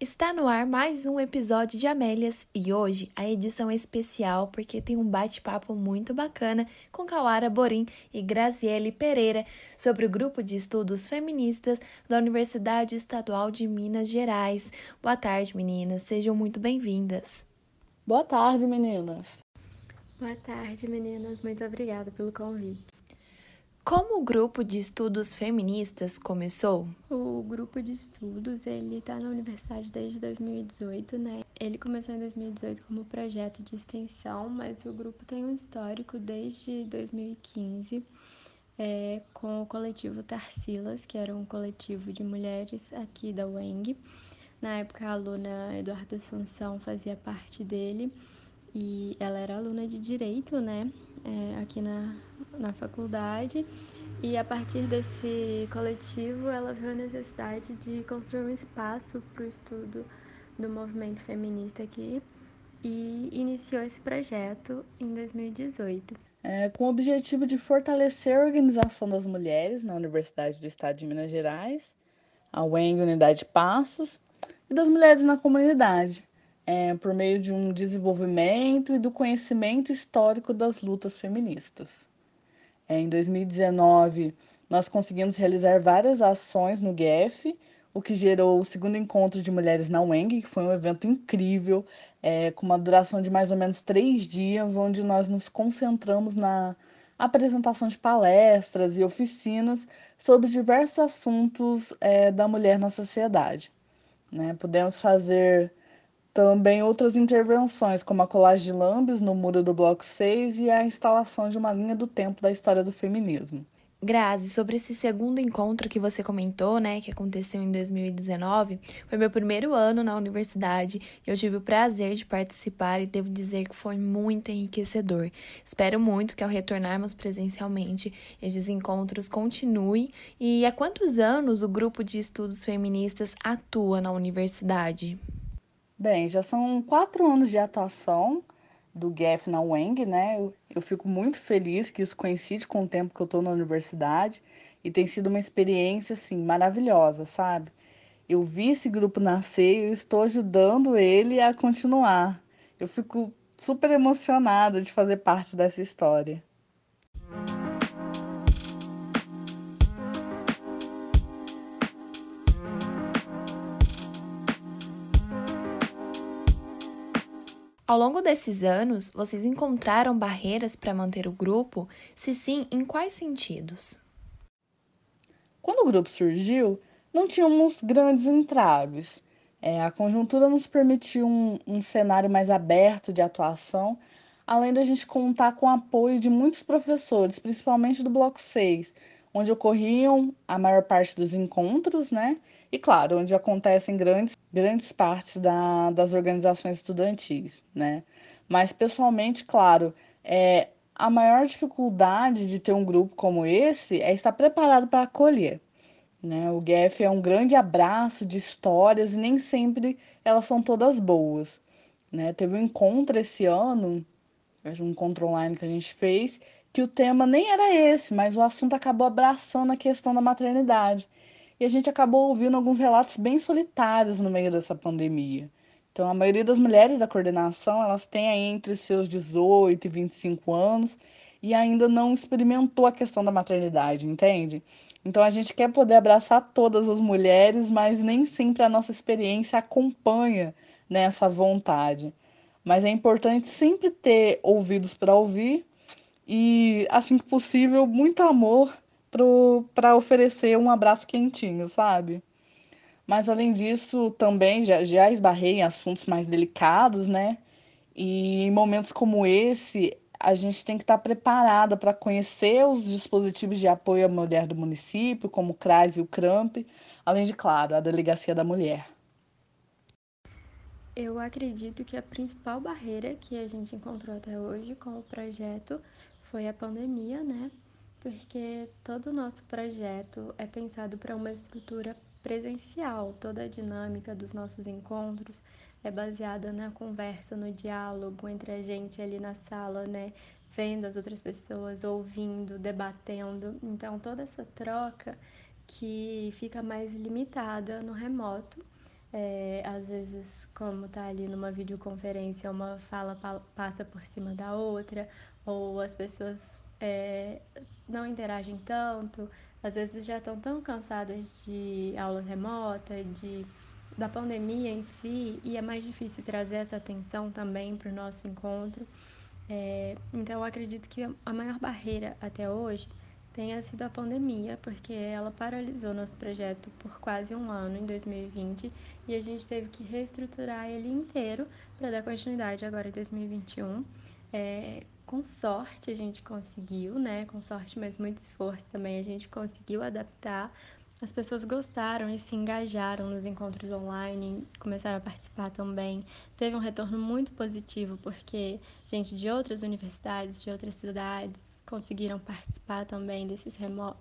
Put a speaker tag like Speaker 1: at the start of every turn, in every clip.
Speaker 1: Está no ar mais um episódio de Amélias e hoje a edição é especial porque tem um bate-papo muito bacana com Kawara Borim e Graziele Pereira sobre o grupo de estudos feministas da Universidade Estadual de Minas Gerais. Boa tarde, meninas, sejam muito bem-vindas.
Speaker 2: Boa tarde, meninas.
Speaker 3: Boa tarde, meninas. Muito obrigada pelo convite.
Speaker 1: Como o grupo de estudos feministas começou?
Speaker 3: O grupo de estudos, ele está na universidade desde 2018, né? Ele começou em 2018 como projeto de extensão, mas o grupo tem um histórico desde 2015 é, com o coletivo Tarsilas, que era um coletivo de mulheres aqui da UENG. Na época, a aluna Eduarda Sansão fazia parte dele e ela era aluna de Direito, né? É, aqui na, na faculdade e a partir desse coletivo ela viu a necessidade de construir um espaço para o estudo do movimento feminista aqui e iniciou esse projeto em 2018.
Speaker 2: É, com o objetivo de fortalecer a organização das mulheres na Universidade do Estado de Minas Gerais, a UENG Unidade Passos, e das mulheres na comunidade, é, por meio de um desenvolvimento e do conhecimento histórico das lutas feministas. É, em 2019, nós conseguimos realizar várias ações no GEF, o que gerou o segundo encontro de mulheres na UENG, que foi um evento incrível, é, com uma duração de mais ou menos três dias, onde nós nos concentramos na apresentação de palestras e oficinas sobre diversos assuntos é, da mulher na sociedade. Né? Pudemos fazer também outras intervenções, como a colagem de lambes no muro do Bloco 6 e a instalação de uma linha do tempo da história do feminismo.
Speaker 1: Grazi, sobre esse segundo encontro que você comentou, né, que aconteceu em 2019, foi meu primeiro ano na universidade e eu tive o prazer de participar e devo dizer que foi muito enriquecedor. Espero muito que ao retornarmos presencialmente, esses encontros continuem. E há quantos anos o grupo de estudos feministas atua na universidade?
Speaker 2: Bem, já são quatro anos de atuação do GEF na UENG, né? Eu, eu fico muito feliz que isso coincide com o tempo que eu estou na universidade e tem sido uma experiência, assim, maravilhosa, sabe? Eu vi esse grupo nascer e eu estou ajudando ele a continuar. Eu fico super emocionada de fazer parte dessa história.
Speaker 1: Ao longo desses anos, vocês encontraram barreiras para manter o grupo? Se sim, em quais sentidos?
Speaker 2: Quando o grupo surgiu, não tínhamos grandes entraves. É, a conjuntura nos permitiu um, um cenário mais aberto de atuação, além da gente contar com o apoio de muitos professores, principalmente do Bloco 6, onde ocorriam a maior parte dos encontros, né? E claro, onde acontecem grandes, grandes partes da, das organizações estudantis, né? Mas pessoalmente, claro, é, a maior dificuldade de ter um grupo como esse é estar preparado para acolher. Né? O GF é um grande abraço de histórias e nem sempre elas são todas boas. Né? Teve um encontro esse ano, um encontro online que a gente fez, que o tema nem era esse, mas o assunto acabou abraçando a questão da maternidade. E a gente acabou ouvindo alguns relatos bem solitários no meio dessa pandemia. Então, a maioria das mulheres da coordenação, elas têm aí entre seus 18 e 25 anos e ainda não experimentou a questão da maternidade, entende? Então, a gente quer poder abraçar todas as mulheres, mas nem sempre a nossa experiência acompanha nessa vontade. Mas é importante sempre ter ouvidos para ouvir e, assim que possível, muito amor para oferecer um abraço quentinho, sabe? Mas além disso, também já, já esbarrei em assuntos mais delicados, né? E em momentos como esse, a gente tem que estar preparada para conhecer os dispositivos de apoio à mulher do município, como o CRAS e o CRAMP, além de, claro, a Delegacia da Mulher.
Speaker 3: Eu acredito que a principal barreira que a gente encontrou até hoje com o projeto foi a pandemia, né? Porque todo o nosso projeto é pensado para uma estrutura presencial. Toda a dinâmica dos nossos encontros é baseada na conversa, no diálogo entre a gente ali na sala, né? Vendo as outras pessoas, ouvindo, debatendo. Então, toda essa troca que fica mais limitada no remoto. É, às vezes, como tá ali numa videoconferência, uma fala passa por cima da outra, ou as pessoas é, não interagem tanto, às vezes já estão tão cansadas de aula remota, de, da pandemia em si, e é mais difícil trazer essa atenção também para o nosso encontro. É, então, eu acredito que a maior barreira até hoje tenha sido a pandemia, porque ela paralisou nosso projeto por quase um ano em 2020 e a gente teve que reestruturar ele inteiro para dar continuidade agora em 2021. É, com sorte a gente conseguiu, né? Com sorte, mas muito esforço também a gente conseguiu adaptar. As pessoas gostaram e se engajaram nos encontros online, começaram a participar também. Teve um retorno muito positivo, porque gente de outras universidades, de outras cidades, conseguiram participar também desses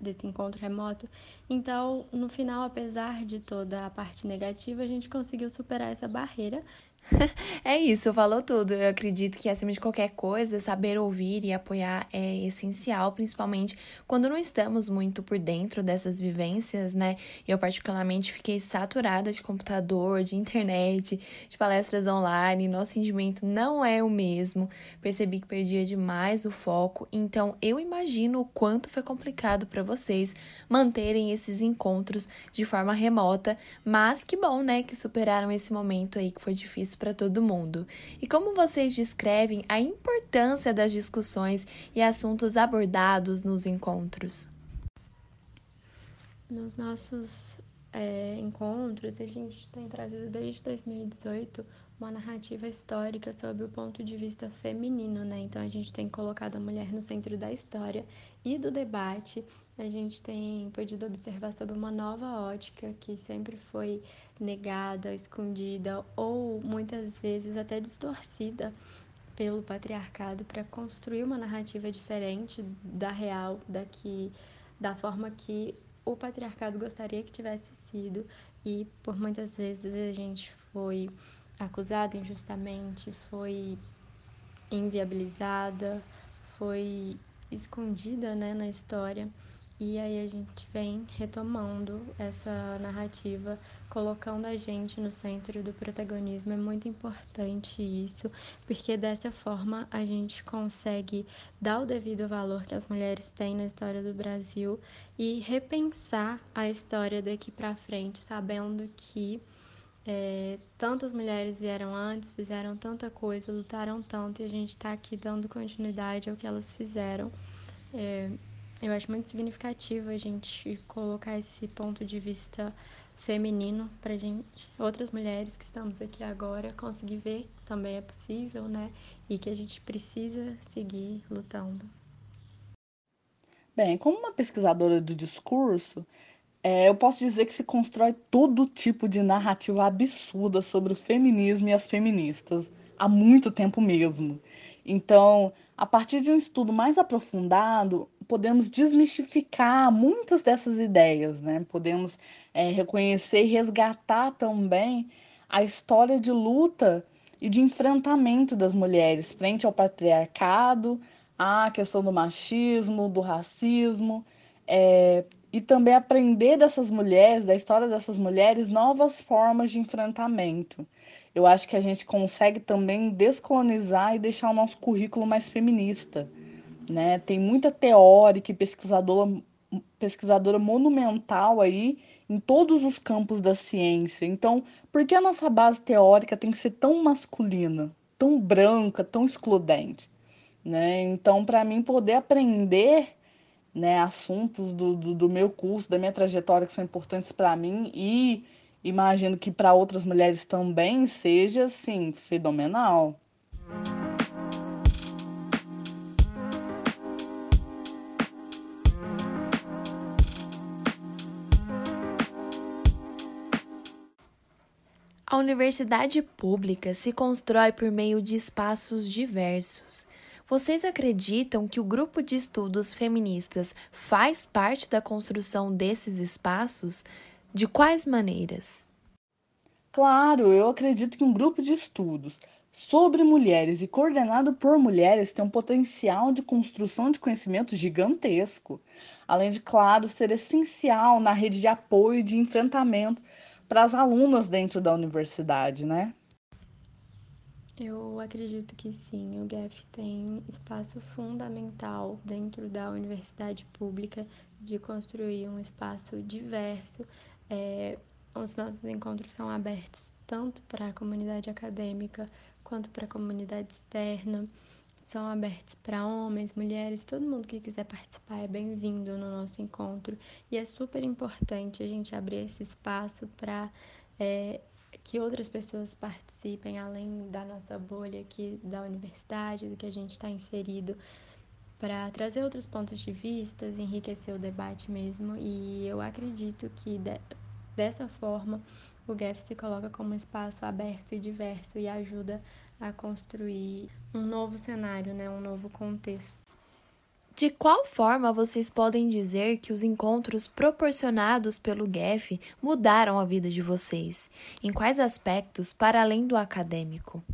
Speaker 3: desse encontro remoto. Então, no final, apesar de toda a parte negativa, a gente conseguiu superar essa barreira
Speaker 1: é isso, falou tudo. Eu acredito que, acima de qualquer coisa, saber ouvir e apoiar é essencial, principalmente quando não estamos muito por dentro dessas vivências, né? Eu, particularmente, fiquei saturada de computador, de internet, de palestras online. Nosso rendimento não é o mesmo. Percebi que perdia demais o foco. Então, eu imagino o quanto foi complicado para vocês manterem esses encontros de forma remota. Mas que bom, né? Que superaram esse momento aí que foi difícil para todo mundo. E como vocês descrevem a importância das discussões e assuntos abordados nos encontros?
Speaker 3: Nos nossos é, encontros, a gente tem trazido desde 2018 uma narrativa histórica sobre o ponto de vista feminino, né? Então a gente tem colocado a mulher no centro da história e do debate. A gente tem podido observar sobre uma nova ótica que sempre foi negada, escondida ou muitas vezes até distorcida pelo patriarcado para construir uma narrativa diferente da real, da que da forma que o patriarcado gostaria que tivesse sido e por muitas vezes a gente foi acusada injustamente, foi inviabilizada, foi escondida né, na história. E aí a gente vem retomando essa narrativa, colocando a gente no centro do protagonismo. É muito importante isso, porque dessa forma a gente consegue dar o devido valor que as mulheres têm na história do Brasil e repensar a história daqui para frente, sabendo que é, tantas mulheres vieram antes, fizeram tanta coisa, lutaram tanto e a gente está aqui dando continuidade ao que elas fizeram. É, eu acho muito significativo a gente colocar esse ponto de vista feminino para gente, outras mulheres que estamos aqui agora, conseguir ver que também é possível, né? E que a gente precisa seguir lutando.
Speaker 2: Bem, como uma pesquisadora do discurso, é, eu posso dizer que se constrói todo tipo de narrativa absurda sobre o feminismo e as feministas, há muito tempo mesmo. Então, a partir de um estudo mais aprofundado, podemos desmistificar muitas dessas ideias, né? Podemos é, reconhecer e resgatar também a história de luta e de enfrentamento das mulheres frente ao patriarcado, à questão do machismo, do racismo, é, e também aprender dessas mulheres, da história dessas mulheres, novas formas de enfrentamento. Eu acho que a gente consegue também descolonizar e deixar o nosso currículo mais feminista. Né? Tem muita teórica e pesquisadora, pesquisadora monumental aí em todos os campos da ciência. Então, por que a nossa base teórica tem que ser tão masculina, tão branca, tão excludente? Né? Então, para mim, poder aprender né, assuntos do, do, do, meu curso, da minha trajetória que são importantes para mim e imagino que para outras mulheres também seja assim fenomenal.
Speaker 1: A universidade pública se constrói por meio de espaços diversos vocês acreditam que o grupo de estudos feministas faz parte da construção desses espaços? De quais maneiras?
Speaker 2: Claro, eu acredito que um grupo de estudos sobre mulheres e coordenado por mulheres tem um potencial de construção de conhecimento gigantesco, além de, claro, ser essencial na rede de apoio e de enfrentamento para as alunas dentro da universidade, né?
Speaker 3: Eu acredito que sim, o GEF tem espaço fundamental dentro da universidade pública de construir um espaço diverso. É, os nossos encontros são abertos tanto para a comunidade acadêmica quanto para a comunidade externa. São abertos para homens, mulheres, todo mundo que quiser participar é bem-vindo no nosso encontro. E é super importante a gente abrir esse espaço para é, que outras pessoas participem, além da nossa bolha aqui da universidade, do que a gente está inserido, para trazer outros pontos de vista, enriquecer o debate mesmo. E eu acredito que de, dessa forma o GEF se coloca como um espaço aberto e diverso e ajuda a construir um novo cenário, né, um novo contexto.
Speaker 1: De qual forma vocês podem dizer que os encontros proporcionados pelo GEF mudaram a vida de vocês? Em quais aspectos, para além do acadêmico?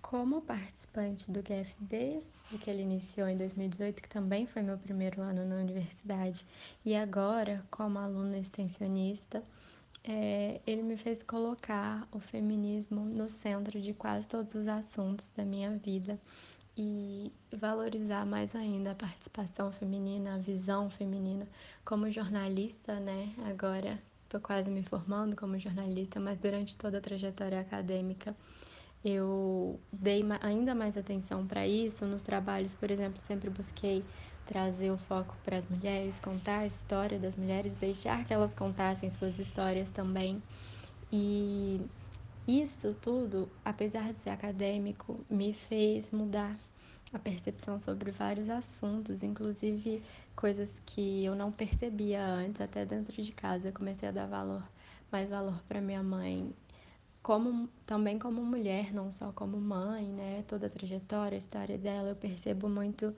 Speaker 3: Como participante do GEF desde que ele iniciou em 2018, que também foi meu primeiro ano na universidade, e agora como aluna extensionista, é, ele me fez colocar o feminismo no centro de quase todos os assuntos da minha vida e valorizar mais ainda a participação feminina, a visão feminina como jornalista, né? Agora estou quase me formando como jornalista, mas durante toda a trajetória acadêmica eu dei ainda mais atenção para isso nos trabalhos, por exemplo, sempre busquei trazer o foco para as mulheres, contar a história das mulheres, deixar que elas contassem suas histórias também. E isso tudo, apesar de ser acadêmico, me fez mudar a percepção sobre vários assuntos, inclusive coisas que eu não percebia antes, até dentro de casa. Eu comecei a dar valor, mais valor para minha mãe, como também como mulher, não só como mãe, né? Toda a trajetória, a história dela, eu percebo muito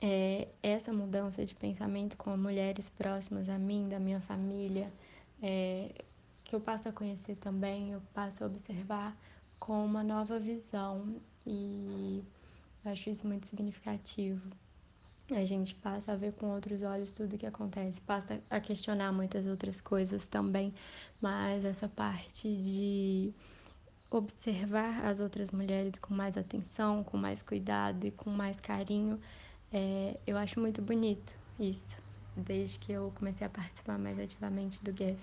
Speaker 3: é, essa mudança de pensamento com mulheres próximas a mim, da minha família, é, que eu passo a conhecer também, eu passo a observar com uma nova visão e eu acho isso muito significativo. A gente passa a ver com outros olhos tudo o que acontece, passa a questionar muitas outras coisas também, mas essa parte de observar as outras mulheres com mais atenção, com mais cuidado e com mais carinho, é, eu acho muito bonito isso, desde que eu comecei a participar mais ativamente do GEF.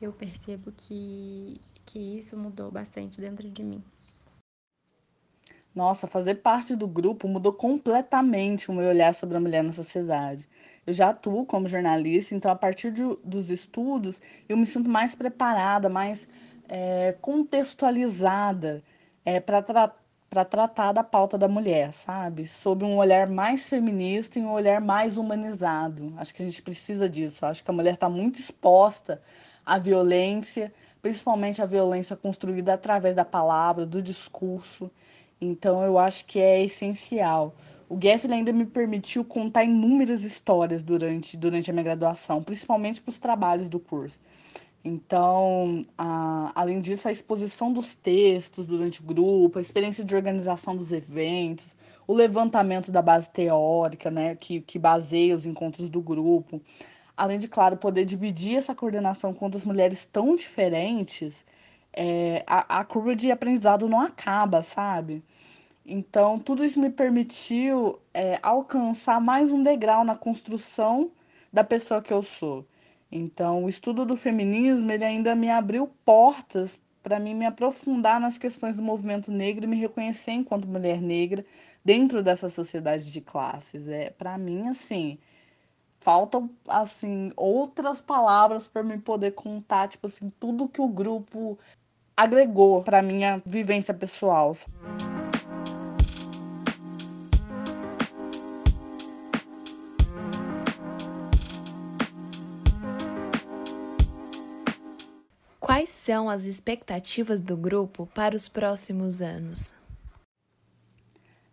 Speaker 3: Eu percebo que, que isso mudou bastante dentro de mim.
Speaker 2: Nossa, fazer parte do grupo mudou completamente o meu olhar sobre a mulher na sociedade. Eu já atuo como jornalista, então a partir de, dos estudos eu me sinto mais preparada, mais é, contextualizada é, para tratar para tratar da pauta da mulher, sabe? Sob um olhar mais feminista e um olhar mais humanizado. Acho que a gente precisa disso. Acho que a mulher está muito exposta à violência, principalmente à violência construída através da palavra, do discurso. Então, eu acho que é essencial. O Geffen ainda me permitiu contar inúmeras histórias durante, durante a minha graduação, principalmente para os trabalhos do curso. Então, a, além disso, a exposição dos textos durante o grupo, a experiência de organização dos eventos, o levantamento da base teórica, né, que, que baseia os encontros do grupo, além de, claro, poder dividir essa coordenação com outras mulheres tão diferentes, é, a, a curva de aprendizado não acaba, sabe? Então, tudo isso me permitiu é, alcançar mais um degrau na construção da pessoa que eu sou. Então, o estudo do feminismo ele ainda me abriu portas para mim me aprofundar nas questões do movimento negro e me reconhecer enquanto mulher negra dentro dessa sociedade de classes. É, para mim, assim, faltam assim outras palavras para me poder contar, tipo assim, tudo que o grupo agregou para minha vivência pessoal.
Speaker 1: Quais são as expectativas do grupo para os próximos anos?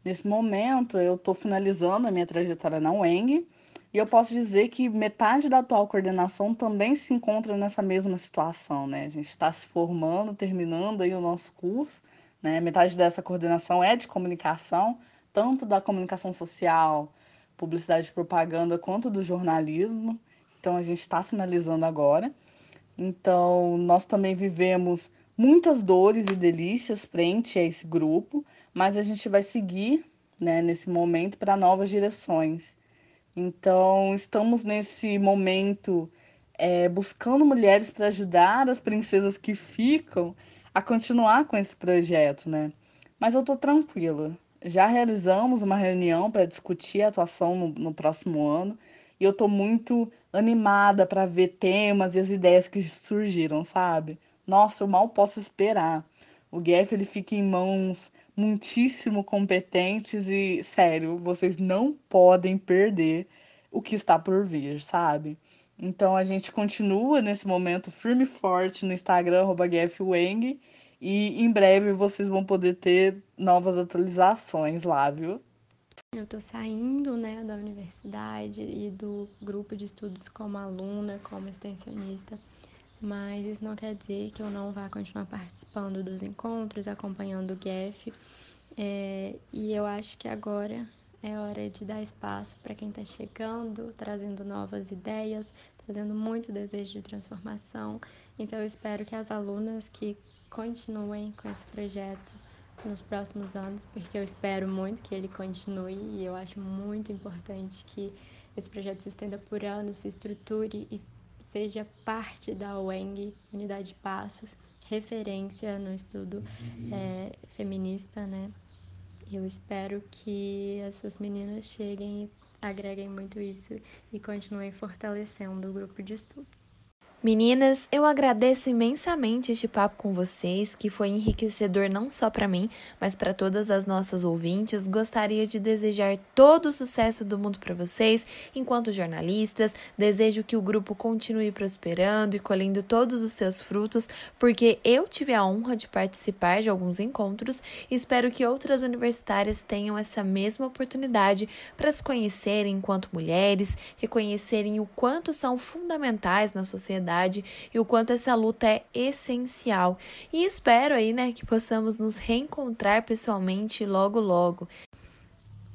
Speaker 2: Nesse momento, eu estou finalizando a minha trajetória na UENG E eu posso dizer que metade da atual coordenação também se encontra nessa mesma situação, né? A gente está se formando, terminando aí o nosso curso, né? Metade dessa coordenação é de comunicação, tanto da comunicação social, publicidade e propaganda, quanto do jornalismo. Então a gente está finalizando agora. Então nós também vivemos muitas dores e delícias frente a esse grupo, mas a gente vai seguir né, nesse momento para novas direções. Então, estamos nesse momento é, buscando mulheres para ajudar as princesas que ficam a continuar com esse projeto, né? Mas eu estou tranquila. Já realizamos uma reunião para discutir a atuação no, no próximo ano e eu estou muito animada para ver temas e as ideias que surgiram, sabe? Nossa, eu mal posso esperar. O GF ele fica em mãos muitíssimo competentes e, sério, vocês não podem perder o que está por vir, sabe? Então a gente continua nesse momento firme e forte no Instagram, GFWang, e em breve vocês vão poder ter novas atualizações lá, viu?
Speaker 3: Eu tô saindo, né, da universidade e do grupo de estudos como aluna, como extensionista, mas isso não quer dizer que eu não vá continuar participando dos encontros, acompanhando o GEF. É, e eu acho que agora é hora de dar espaço para quem está chegando, trazendo novas ideias, trazendo muito desejo de transformação. Então, eu espero que as alunas que continuem com esse projeto nos próximos anos, porque eu espero muito que ele continue e eu acho muito importante que esse projeto se estenda por anos, se estruture e seja parte da UENG, Unidade de Passos, referência no estudo é, feminista, né? Eu espero que essas meninas cheguem e agreguem muito isso e continuem fortalecendo o grupo de estudo.
Speaker 1: Meninas, eu agradeço imensamente este papo com vocês, que foi enriquecedor não só para mim, mas para todas as nossas ouvintes. Gostaria de desejar todo o sucesso do mundo para vocês, enquanto jornalistas. Desejo que o grupo continue prosperando e colhendo todos os seus frutos, porque eu tive a honra de participar de alguns encontros e espero que outras universitárias tenham essa mesma oportunidade para se conhecerem enquanto mulheres, reconhecerem o quanto são fundamentais na sociedade sociedade e o quanto essa luta é essencial. E espero aí, né, que possamos nos reencontrar pessoalmente logo logo.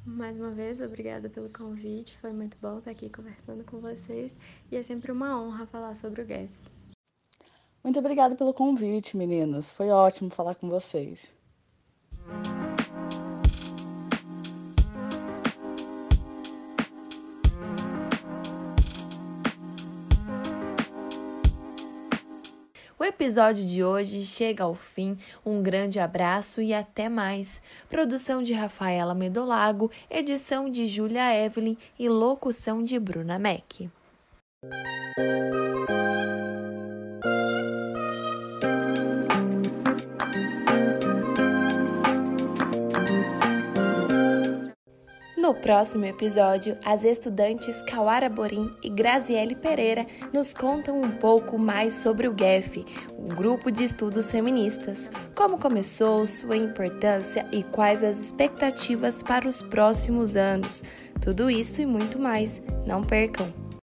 Speaker 3: Mais uma vez, obrigada pelo convite. Foi muito bom estar aqui conversando com vocês e é sempre uma honra falar sobre o GEF.
Speaker 2: Muito obrigada pelo convite, meninas. Foi ótimo falar com vocês.
Speaker 1: O episódio de hoje chega ao fim. Um grande abraço e até mais. Produção de Rafaela Medolago, edição de Julia Evelyn e locução de Bruna Mack. No próximo episódio, as estudantes Kawara Borim e Graziele Pereira nos contam um pouco mais sobre o GEF, um grupo de estudos feministas, como começou, sua importância e quais as expectativas para os próximos anos. Tudo isso e muito mais. Não percam!